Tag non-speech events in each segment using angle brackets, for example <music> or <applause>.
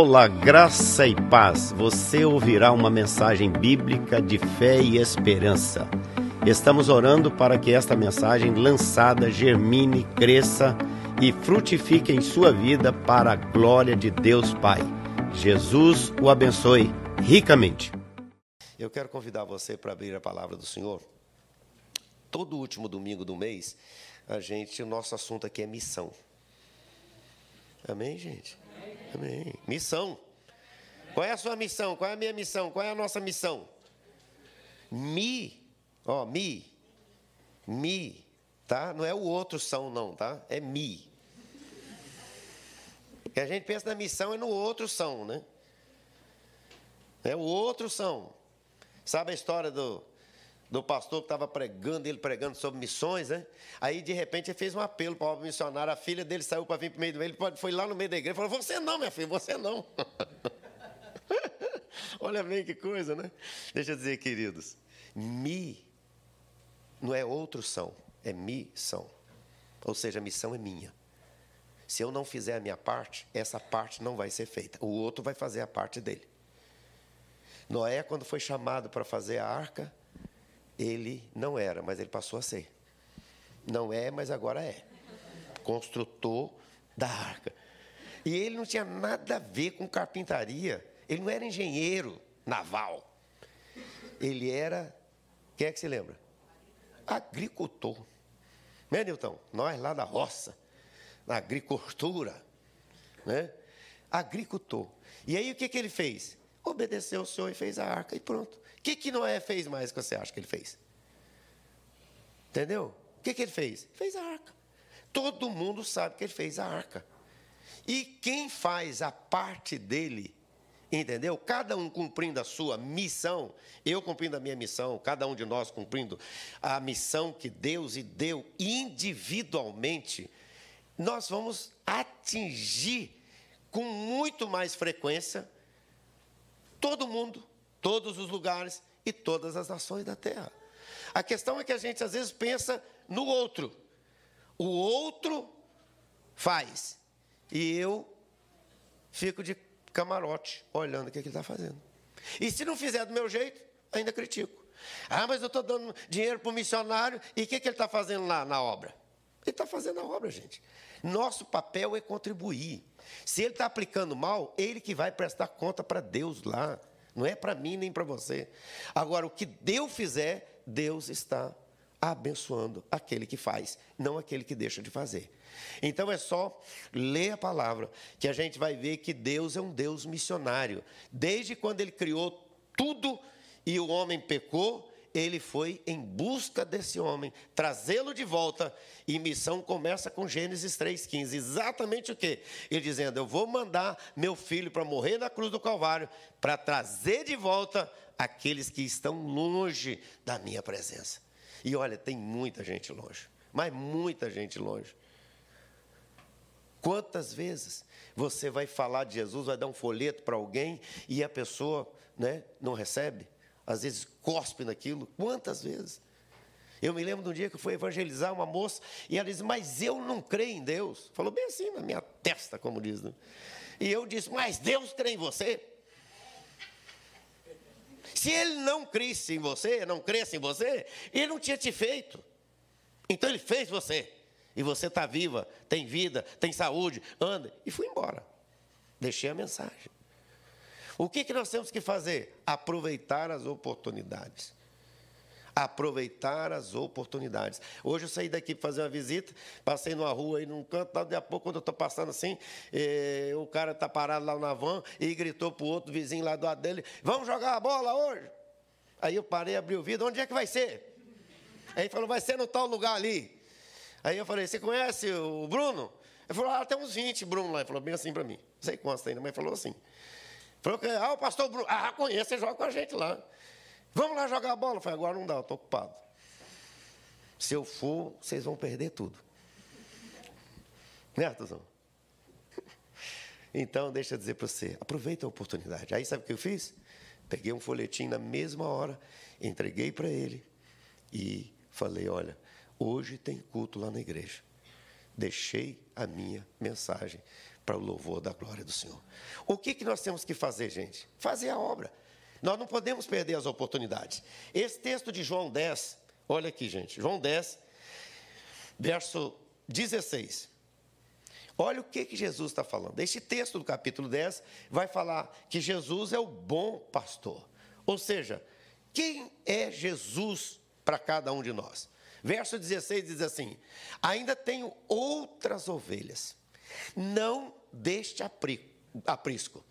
Olá, graça e paz. Você ouvirá uma mensagem bíblica de fé e esperança. Estamos orando para que esta mensagem lançada germine, cresça e frutifique em sua vida para a glória de Deus Pai. Jesus o abençoe ricamente. Eu quero convidar você para abrir a palavra do Senhor. Todo último domingo do mês, a gente, o nosso assunto aqui é missão. Amém, gente? Amém. Missão. Qual é a sua missão? Qual é a minha missão? Qual é a nossa missão? Mi, ó, mi, mi, tá? Não é o outro são, não, tá? É mi. Que a gente pensa na missão é no outro são, né? É o outro são. Sabe a história do, do pastor que estava pregando, ele pregando sobre missões, né? Aí, de repente, ele fez um apelo para o missionário. A filha dele saiu para vir para o meio do meio. Ele foi lá no meio da igreja e falou: Você não, minha filha, você não. <laughs> Olha bem que coisa, né? Deixa eu dizer, queridos. Mi não é outro são, é missão. Ou seja, a missão é minha. Se eu não fizer a minha parte, essa parte não vai ser feita. O outro vai fazer a parte dele. Noé, quando foi chamado para fazer a arca, ele não era, mas ele passou a ser. Não é, mas agora é. Construtor da arca. E ele não tinha nada a ver com carpintaria. Ele não era engenheiro naval. Ele era, quem é que se lembra? Agricultor. Né, Nilton? Nós lá da roça, na agricultura, né? Agricultor. E aí o que, que ele fez? Obedeceu o Senhor e fez a arca e pronto. Que, que Noé fez mais que você acha que ele fez? Entendeu? O que, que ele fez? Fez a arca. Todo mundo sabe que ele fez a arca. E quem faz a parte dele, entendeu? Cada um cumprindo a sua missão, eu cumprindo a minha missão, cada um de nós cumprindo a missão que Deus e deu individualmente, nós vamos atingir com muito mais frequência todo mundo todos os lugares e todas as nações da terra. A questão é que a gente às vezes pensa no outro. O outro faz. E eu fico de camarote olhando o que, é ele está fazendo. E se não fizer do meu jeito, ainda critico. Ah, mas eu estou dando dinheiro para o missionário e o que, é que ele está fazendo lá na obra? Ele está fazendo a obra, gente. Nosso papel é contribuir. Se ele está aplicando mal, ele que vai prestar conta para Deus lá. Não é para mim nem para você. Agora, o que Deus fizer, Deus está abençoando aquele que faz, não aquele que deixa de fazer. Então é só ler a palavra que a gente vai ver que Deus é um Deus missionário. Desde quando ele criou tudo e o homem pecou, ele foi em busca desse homem, trazê-lo de volta. E missão começa com Gênesis 3,15. Exatamente o que? Ele dizendo: Eu vou mandar meu filho para morrer na cruz do Calvário, para trazer de volta aqueles que estão longe da minha presença. E olha, tem muita gente longe, mas muita gente longe. Quantas vezes você vai falar de Jesus, vai dar um folheto para alguém e a pessoa né, não recebe? Às vezes cospe naquilo. Quantas vezes? Eu me lembro de um dia que eu fui evangelizar uma moça e ela disse, mas eu não creio em Deus. Falou bem assim na minha testa, como diz. Né? E eu disse, mas Deus crê em você. Se ele não cresce em você, não cresce em você, ele não tinha te feito. Então ele fez você. E você está viva, tem vida, tem saúde, anda. E fui embora. Deixei a mensagem. O que, que nós temos que fazer? Aproveitar as oportunidades. Aproveitar as oportunidades. Hoje eu saí daqui para fazer uma visita, passei numa rua aí num canto, daqui a pouco, quando eu estou passando assim, eh, o cara está parado lá na van e gritou para o outro vizinho lá do lado dele: Vamos jogar a bola hoje? Aí eu parei, abri o vidro: Onde é que vai ser? Aí ele falou: Vai ser no tal lugar ali. Aí eu falei: Você conhece o Bruno? Ele falou: Ah, tem uns 20 Bruno lá. Ele falou bem assim para mim. Não sei quantos ainda, mas falou assim. Falou que, ah, o pastor Bruno, ah, conheço, você joga com a gente lá. Vamos lá jogar a bola. Eu falei, agora não dá, eu estou ocupado. Se eu for, vocês vão perder tudo. Né, Artuzão? Então, deixa eu dizer para você, aproveita a oportunidade. Aí sabe o que eu fiz? Peguei um folhetim na mesma hora, entreguei para ele e falei: olha, hoje tem culto lá na igreja. Deixei a minha mensagem para o louvor da glória do Senhor. O que, que nós temos que fazer, gente? Fazer a obra. Nós não podemos perder as oportunidades. Esse texto de João 10, olha aqui, gente, João 10, verso 16. Olha o que, que Jesus está falando. Este texto do capítulo 10 vai falar que Jesus é o bom pastor. Ou seja, quem é Jesus para cada um de nós? Verso 16 diz assim: Ainda tenho outras ovelhas, não deste aprisco.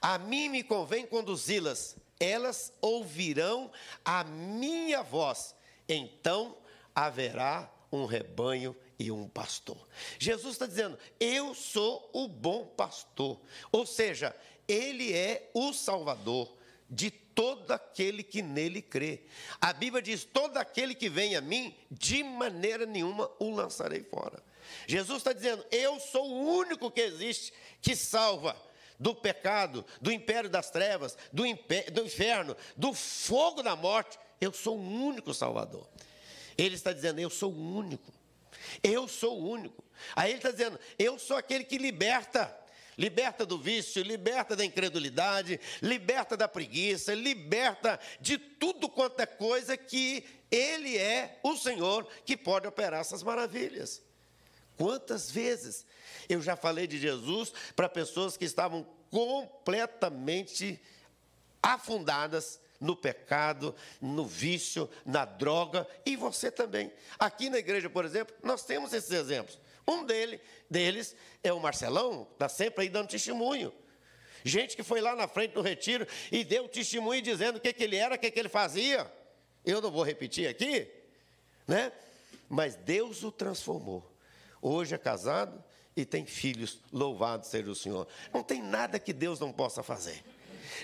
A mim me convém conduzi-las, elas ouvirão a minha voz, então haverá um rebanho e um pastor. Jesus está dizendo: Eu sou o bom pastor, ou seja, Ele é o Salvador de todo aquele que nele crê. A Bíblia diz: todo aquele que vem a mim, de maneira nenhuma o lançarei fora. Jesus está dizendo: eu sou o único que existe que salva do pecado, do império das trevas, do, do inferno, do fogo da morte. Eu sou o único Salvador. Ele está dizendo: eu sou o único. Eu sou o único. Aí ele está dizendo: eu sou aquele que liberta liberta do vício, liberta da incredulidade, liberta da preguiça, liberta de tudo quanto é coisa que Ele é o Senhor que pode operar essas maravilhas. Quantas vezes eu já falei de Jesus para pessoas que estavam completamente afundadas no pecado, no vício, na droga, e você também. Aqui na igreja, por exemplo, nós temos esses exemplos. Um dele, deles é o Marcelão, está sempre aí dando testemunho. Gente que foi lá na frente do retiro e deu testemunho dizendo o que, que ele era, o que, que ele fazia. Eu não vou repetir aqui, né? Mas Deus o transformou. Hoje é casado e tem filhos, louvado seja o Senhor. Não tem nada que Deus não possa fazer.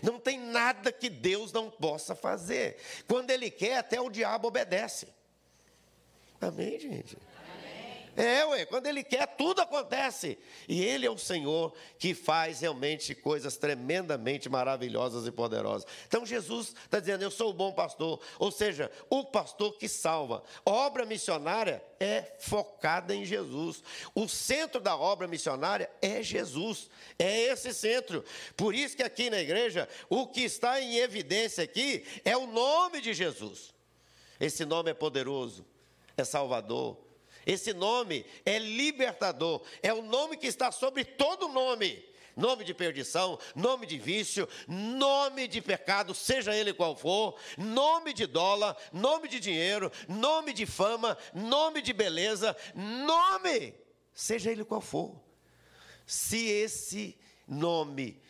Não tem nada que Deus não possa fazer. Quando Ele quer, até o diabo obedece. Amém, gente? É, ué, quando Ele quer, tudo acontece. E Ele é o Senhor que faz realmente coisas tremendamente maravilhosas e poderosas. Então Jesus está dizendo: Eu sou o bom pastor, ou seja, o pastor que salva. Obra missionária é focada em Jesus. O centro da obra missionária é Jesus. É esse centro. Por isso que aqui na igreja, o que está em evidência aqui é o nome de Jesus. Esse nome é poderoso, é salvador esse nome é libertador, é o nome que está sobre todo nome. Nome de perdição, nome de vício, nome de pecado, seja ele qual for, nome de dólar, nome de dinheiro, nome de fama, nome de beleza, nome, seja ele qual for. Se esse nome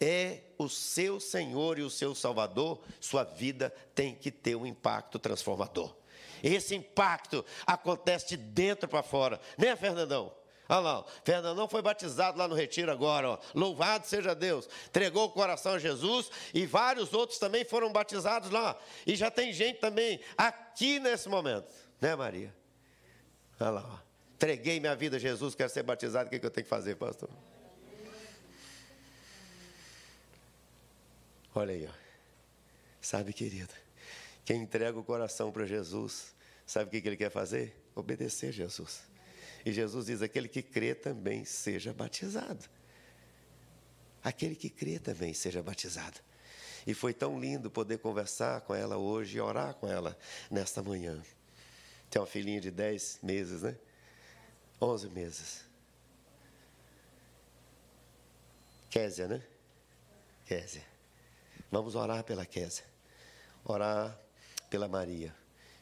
é o seu Senhor e o seu Salvador, sua vida tem que ter um impacto transformador. Esse impacto acontece de dentro para fora, né, Fernandão? Olha lá, Fernandão foi batizado lá no retiro agora, ó. louvado seja Deus. Entregou o coração a Jesus e vários outros também foram batizados lá. E já tem gente também aqui nesse momento, né, Maria? Olha lá, entreguei minha vida a Jesus, quero ser batizado, o que eu tenho que fazer, pastor? Olha aí, ó. sabe, querido? Quem entrega o coração para Jesus, sabe o que ele quer fazer? Obedecer a Jesus. E Jesus diz: aquele que crê também seja batizado. Aquele que crê também seja batizado. E foi tão lindo poder conversar com ela hoje e orar com ela nesta manhã. Tem uma filhinha de 10 meses, né? 11 meses. Késia, né? Késia. Vamos orar pela Késia. Orar pela Maria,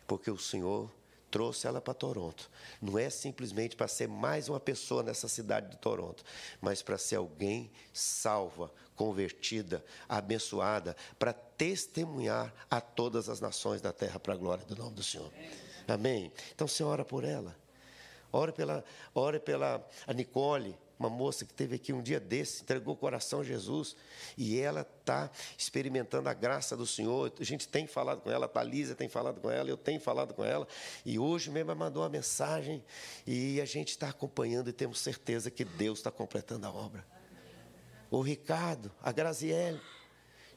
porque o Senhor trouxe ela para Toronto. Não é simplesmente para ser mais uma pessoa nessa cidade de Toronto, mas para ser alguém salva, convertida, abençoada, para testemunhar a todas as nações da terra para a glória do nome do Senhor. Amém? Então você ora por ela. Ore pela, ore pela a Nicole, uma moça que teve aqui um dia desse, entregou o coração a Jesus, e ela está experimentando a graça do Senhor. A gente tem falado com ela, a Thalisa tem falado com ela, eu tenho falado com ela, e hoje mesmo ela mandou uma mensagem, e a gente está acompanhando e temos certeza que Deus está completando a obra. O Ricardo, a Graziele,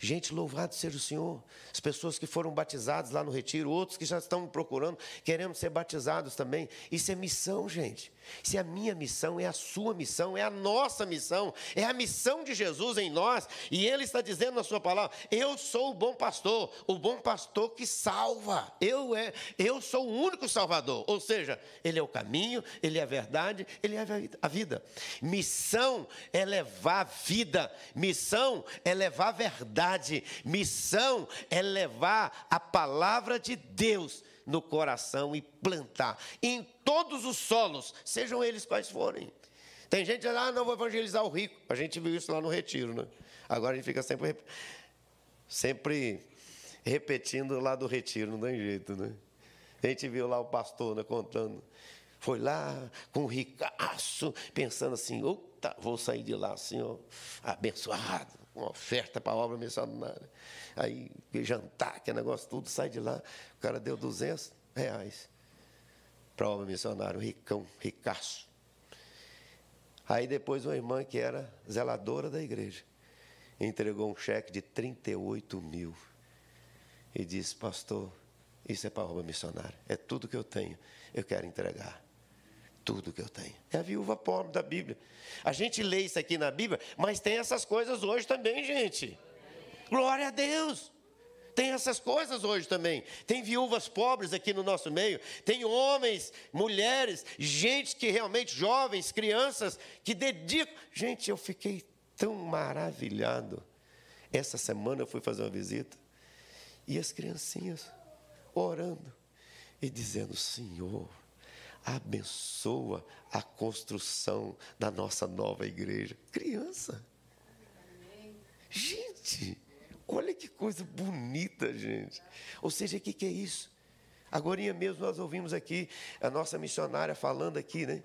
Gente, louvado seja o Senhor. As pessoas que foram batizadas lá no retiro, outros que já estão me procurando, querendo ser batizados também. Isso é missão, gente. Se a minha missão é a sua missão, é a nossa missão, é a missão de Jesus em nós, e Ele está dizendo na Sua palavra: Eu sou o bom pastor, o bom pastor que salva. Eu é, eu sou o único Salvador. Ou seja, Ele é o caminho, Ele é a verdade, Ele é a vida. Missão é levar vida, missão é levar verdade, missão é levar a palavra de Deus no coração e plantar em todos os solos, sejam eles quais forem. Tem gente que diz, ah, não vou evangelizar o rico. A gente viu isso lá no retiro, né? Agora a gente fica sempre, sempre repetindo lá do retiro, não tem jeito, né? A gente viu lá o pastor né, contando. Foi lá com um ricaço, pensando assim, vou sair de lá assim, ó, abençoado, uma oferta para a obra missionária. Aí, jantar, que negócio tudo, sai de lá. O cara deu 200 reais para a obra missionária, um ricão, ricaço. Aí depois uma irmã que era zeladora da igreja, entregou um cheque de 38 mil e disse, pastor, isso é para a obra missionária, é tudo que eu tenho, eu quero entregar tudo que eu tenho. É a viúva pobre da Bíblia. A gente lê isso aqui na Bíblia, mas tem essas coisas hoje também, gente. Glória a Deus. Tem essas coisas hoje também. Tem viúvas pobres aqui no nosso meio. Tem homens, mulheres, gente que realmente, jovens, crianças, que dedicam. Gente, eu fiquei tão maravilhado. Essa semana eu fui fazer uma visita e as criancinhas orando e dizendo: Senhor, abençoa a construção da nossa nova igreja. Criança. Gente, olha que coisa bonita, gente. Ou seja, o que, que é isso? Agora mesmo nós ouvimos aqui a nossa missionária falando aqui, né?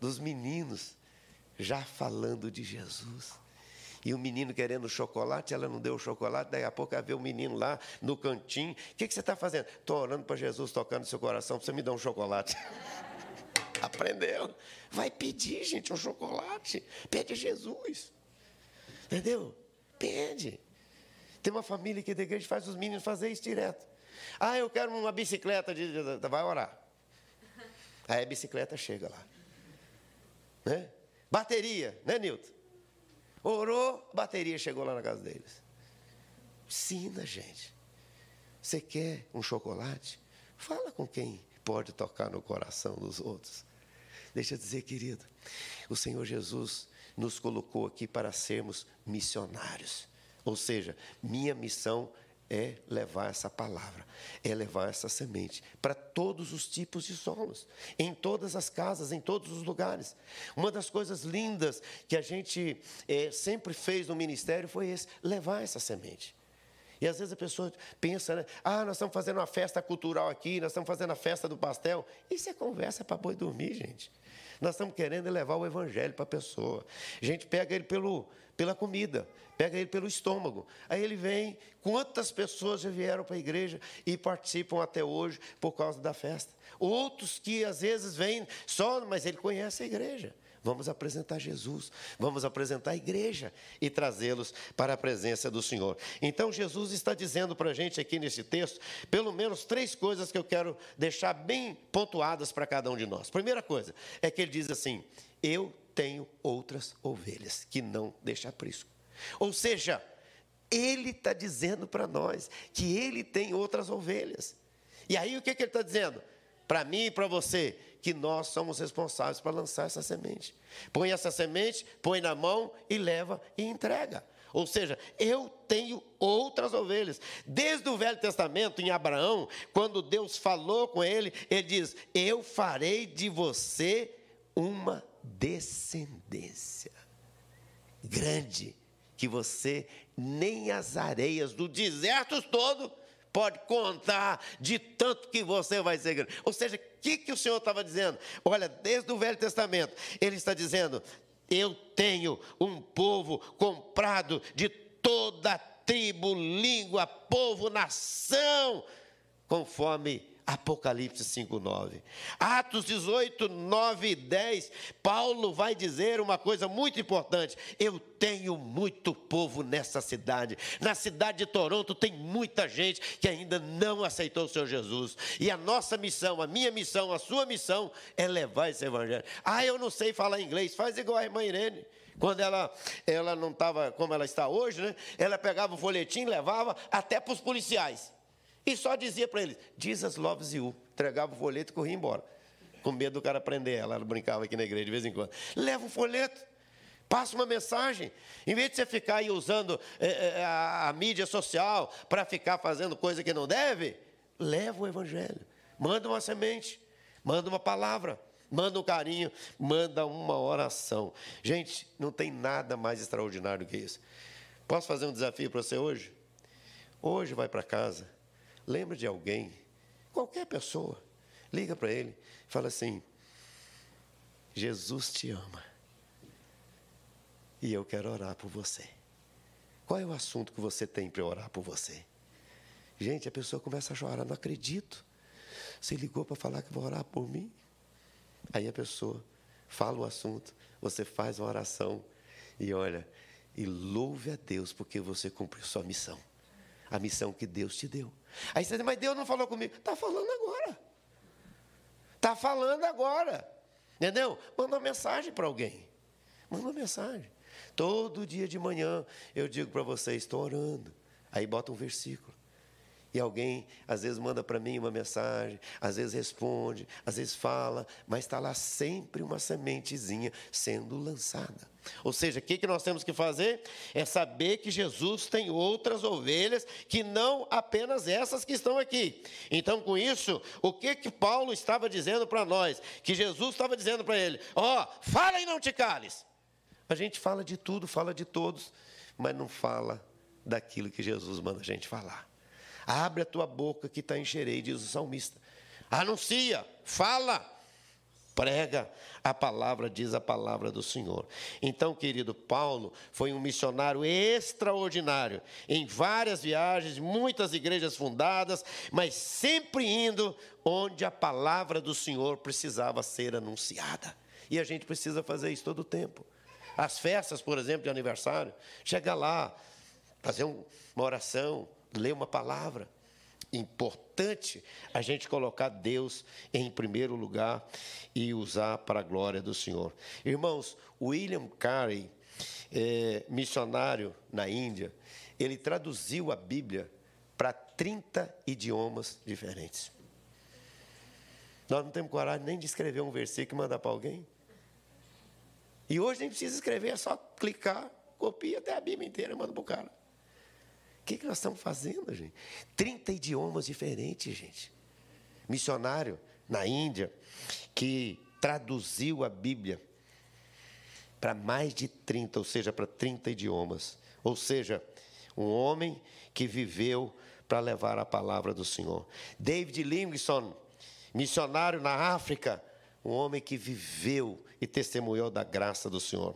Dos meninos, já falando de Jesus. E o menino querendo chocolate, ela não deu o chocolate, daí a pouco ela vê o menino lá no cantinho. O que, que você está fazendo? Estou orando para Jesus tocando seu coração, você me dar um chocolate. <laughs> Aprendeu? Vai pedir, gente, um chocolate. Pede Jesus. Entendeu? Pede. Tem uma família aqui da igreja que faz os meninos fazer isso direto. Ah, eu quero uma bicicleta. De, vai orar. Aí a bicicleta chega lá. Né? Bateria, né, Nilton? Orou, bateria chegou lá na casa deles. Ensina, gente. Você quer um chocolate? Fala com quem pode tocar no coração dos outros. Deixa eu dizer, querido, o Senhor Jesus nos colocou aqui para sermos missionários. Ou seja, minha missão é levar essa palavra, é levar essa semente para todos os tipos de solos, em todas as casas, em todos os lugares. Uma das coisas lindas que a gente é, sempre fez no ministério foi esse, levar essa semente. E às vezes a pessoa pensa, né? Ah, nós estamos fazendo uma festa cultural aqui, nós estamos fazendo a festa do pastel. Isso é conversa para boi dormir, gente. Nós estamos querendo levar o evangelho para a pessoa. A gente pega ele pelo, pela comida, pega ele pelo estômago. Aí ele vem. Quantas pessoas já vieram para a igreja e participam até hoje por causa da festa? Outros que às vezes vêm só, mas ele conhece a igreja. Vamos apresentar Jesus, vamos apresentar a igreja e trazê-los para a presença do Senhor. Então, Jesus está dizendo para a gente aqui nesse texto, pelo menos três coisas que eu quero deixar bem pontuadas para cada um de nós. Primeira coisa é que ele diz assim: Eu tenho outras ovelhas que não deixa aprisco. Ou seja, ele está dizendo para nós que ele tem outras ovelhas. E aí o que, que ele está dizendo? Para mim e para você, que nós somos responsáveis para lançar essa semente. Põe essa semente, põe na mão e leva e entrega. Ou seja, eu tenho outras ovelhas. Desde o Velho Testamento, em Abraão, quando Deus falou com ele, ele diz: Eu farei de você uma descendência grande, que você nem as areias do deserto todo pode contar de tanto que você vai ser grande. Ou seja, que, que o Senhor estava dizendo? Olha, desde o Velho Testamento, Ele está dizendo: Eu tenho um povo comprado de toda tribo, língua, povo, nação, conforme Apocalipse 5, 9. Atos 18, 9 e 10, Paulo vai dizer uma coisa muito importante. Eu tenho muito povo nessa cidade. Na cidade de Toronto tem muita gente que ainda não aceitou o Senhor Jesus. E a nossa missão, a minha missão, a sua missão é levar esse evangelho. Ah, eu não sei falar inglês. Faz igual a irmã Irene. Quando ela, ela não estava como ela está hoje, né? ela pegava o folhetim levava até para os policiais. E só dizia para eles: Jesus loves you. Entregava o folheto e corria embora. Com medo do cara prender ela. Ela brincava aqui na igreja de vez em quando. Leva o folheto. Passa uma mensagem. Em vez de você ficar aí usando é, a, a mídia social para ficar fazendo coisa que não deve, leva o evangelho. Manda uma semente. Manda uma palavra. Manda um carinho. Manda uma oração. Gente, não tem nada mais extraordinário que isso. Posso fazer um desafio para você hoje? Hoje vai para casa lembra de alguém, qualquer pessoa, liga para ele, fala assim: Jesus te ama. E eu quero orar por você. Qual é o assunto que você tem para orar por você? Gente, a pessoa começa a chorar, não acredito. Você ligou para falar que vai orar por mim? Aí a pessoa fala o assunto, você faz uma oração e olha, e louve a Deus porque você cumpriu sua missão. A missão que Deus te deu. Aí você diz, mas Deus não falou comigo. Está falando agora. Está falando agora. Entendeu? Manda uma mensagem para alguém. Manda uma mensagem. Todo dia de manhã eu digo para vocês, estou orando. Aí bota um versículo. E alguém, às vezes, manda para mim uma mensagem, às vezes responde, às vezes fala, mas está lá sempre uma sementezinha sendo lançada. Ou seja, o que, nós temos que fazer? É saber que Jesus tem outras ovelhas que não apenas essas que estão aqui. Então, com isso, o que, que Paulo estava dizendo para nós? Que Jesus estava dizendo para ele: Ó, oh, fala e não te cales. A gente fala de tudo, fala de todos, mas não fala daquilo que Jesus manda a gente falar. Abre a tua boca que está encherei, diz o salmista. Anuncia, fala, prega a palavra, diz a palavra do Senhor. Então, querido Paulo foi um missionário extraordinário, em várias viagens, muitas igrejas fundadas, mas sempre indo onde a palavra do Senhor precisava ser anunciada. E a gente precisa fazer isso todo o tempo. As festas, por exemplo, de aniversário, chega lá, fazer uma oração, ler uma palavra. Importante a gente colocar Deus em primeiro lugar e usar para a glória do Senhor. Irmãos, William Carey, é, missionário na Índia, ele traduziu a Bíblia para 30 idiomas diferentes. Nós não temos coragem nem de escrever um versículo e mandar para alguém. E hoje nem precisa escrever, é só clicar, copia até a Bíblia inteira e manda para o cara. O que, que nós estamos fazendo, gente? 30 idiomas diferentes, gente. Missionário na Índia, que traduziu a Bíblia para mais de 30, ou seja, para 30 idiomas. Ou seja, um homem que viveu para levar a palavra do Senhor. David Livingstone, missionário na África, um homem que viveu e testemunhou da graça do Senhor.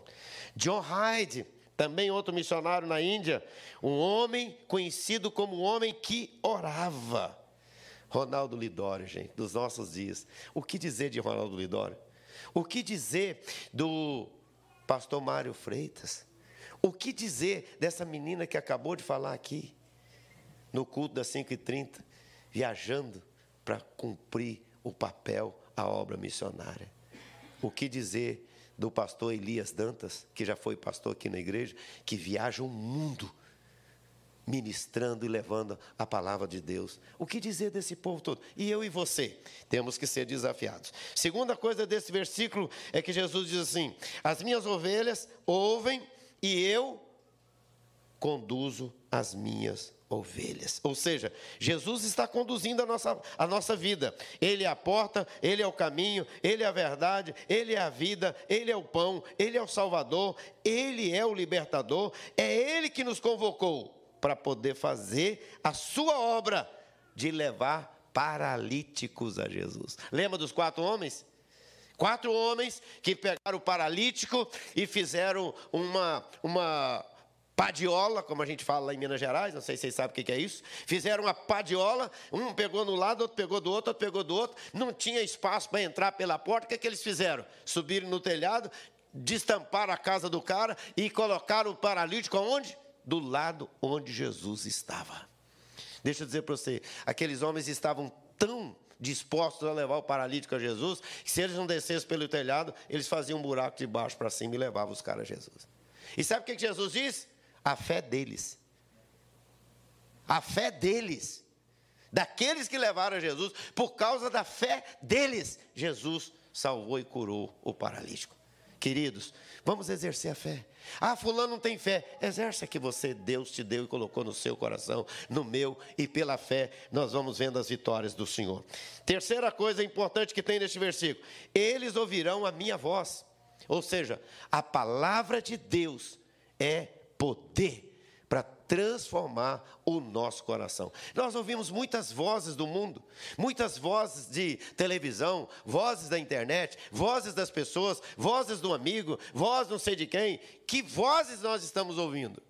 John Hyde, também outro missionário na Índia, um homem conhecido como um homem que orava. Ronaldo Lidório, gente, dos nossos dias. O que dizer de Ronaldo Lidório? O que dizer do pastor Mário Freitas? O que dizer dessa menina que acabou de falar aqui, no culto das 5h30, viajando para cumprir o papel, a obra missionária? O que dizer do pastor Elias Dantas, que já foi pastor aqui na igreja, que viaja o mundo ministrando e levando a palavra de Deus. O que dizer desse povo todo? E eu e você temos que ser desafiados. Segunda coisa desse versículo é que Jesus diz assim: As minhas ovelhas ouvem e eu conduzo as minhas ovelhas. Ou seja, Jesus está conduzindo a nossa, a nossa vida. Ele é a porta, Ele é o caminho, Ele é a verdade, Ele é a vida, Ele é o pão, Ele é o Salvador, Ele é o libertador. É Ele que nos convocou para poder fazer a sua obra de levar paralíticos a Jesus. Lembra dos quatro homens? Quatro homens que pegaram o paralítico e fizeram uma, uma padiola, como a gente fala lá em Minas Gerais, não sei se vocês sabem o que é isso. Fizeram uma padiola, um pegou no lado, outro pegou do outro, outro pegou do outro. Não tinha espaço para entrar pela porta. O que, é que eles fizeram? Subiram no telhado, destamparam a casa do cara e colocaram o paralítico aonde? Do lado onde Jesus estava. Deixa eu dizer para você, aqueles homens estavam tão dispostos a levar o paralítico a Jesus, que se eles não descessem pelo telhado, eles faziam um buraco de baixo para cima e levavam os caras a Jesus. E sabe o que Jesus diz? A fé deles. A fé deles. Daqueles que levaram Jesus, por causa da fé deles, Jesus salvou e curou o paralítico. Queridos, vamos exercer a fé. Ah, fulano não tem fé. Exerce a que você, Deus te deu e colocou no seu coração, no meu, e pela fé nós vamos vendo as vitórias do Senhor. Terceira coisa importante que tem neste versículo: eles ouvirão a minha voz. Ou seja, a palavra de Deus é poder para transformar o nosso coração. Nós ouvimos muitas vozes do mundo, muitas vozes de televisão, vozes da internet, vozes das pessoas, vozes do amigo, voz não sei de quem. Que vozes nós estamos ouvindo?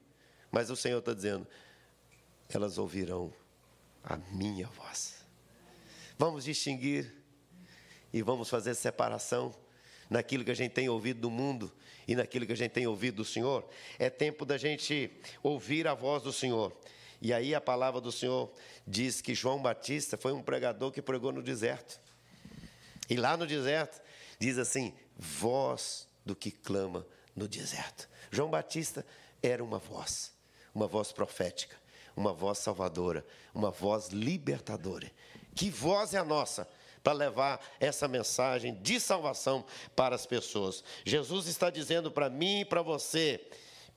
Mas o Senhor está dizendo: elas ouvirão a minha voz. Vamos distinguir e vamos fazer separação naquilo que a gente tem ouvido do mundo e naquilo que a gente tem ouvido do Senhor, é tempo da gente ouvir a voz do Senhor. E aí a palavra do Senhor diz que João Batista foi um pregador que pregou no deserto. E lá no deserto diz assim: voz do que clama no deserto. João Batista era uma voz, uma voz profética, uma voz salvadora, uma voz libertadora. Que voz é a nossa? Para levar essa mensagem de salvação para as pessoas. Jesus está dizendo para mim e para você: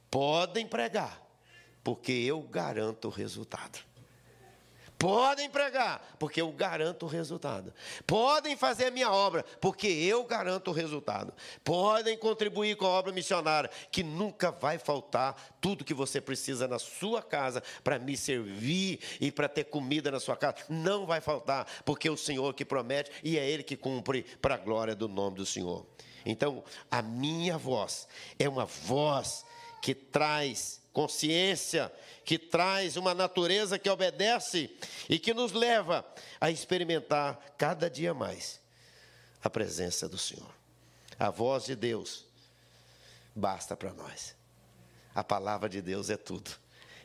podem pregar, porque eu garanto o resultado. Podem pregar, porque eu garanto o resultado. Podem fazer a minha obra, porque eu garanto o resultado. Podem contribuir com a obra missionária, que nunca vai faltar tudo que você precisa na sua casa para me servir e para ter comida na sua casa. Não vai faltar, porque é o Senhor que promete e é Ele que cumpre para a glória do nome do Senhor. Então, a minha voz é uma voz que traz consciência, que traz uma natureza que obedece e que nos leva a experimentar cada dia mais a presença do Senhor. A voz de Deus basta para nós. A palavra de Deus é tudo.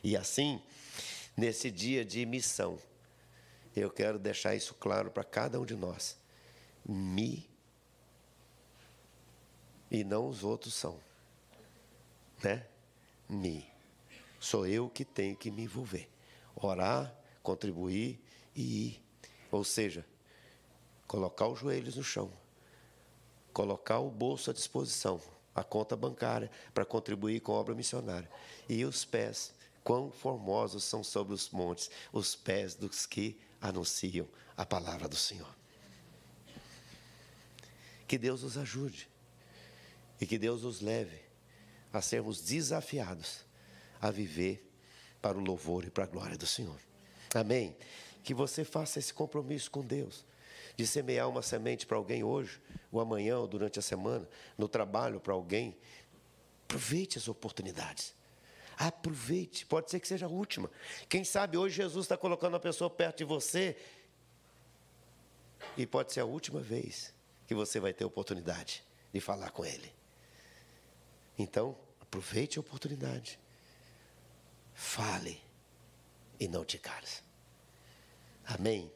E assim, nesse dia de missão, eu quero deixar isso claro para cada um de nós. Me e não os outros são. Né? Me. Sou eu que tenho que me envolver. Orar, contribuir e ir. Ou seja, colocar os joelhos no chão, colocar o bolso à disposição, a conta bancária, para contribuir com a obra missionária. E os pés, quão formosos são sobre os montes, os pés dos que anunciam a palavra do Senhor. Que Deus nos ajude e que Deus nos leve a sermos desafiados a viver para o louvor e para a glória do Senhor. Amém? Que você faça esse compromisso com Deus, de semear uma semente para alguém hoje, ou amanhã, ou durante a semana, no trabalho para alguém. Aproveite as oportunidades. Aproveite, pode ser que seja a última. Quem sabe hoje Jesus está colocando a pessoa perto de você e pode ser a última vez que você vai ter oportunidade de falar com Ele. Então, aproveite a oportunidade. Fale e não te cales. Amém?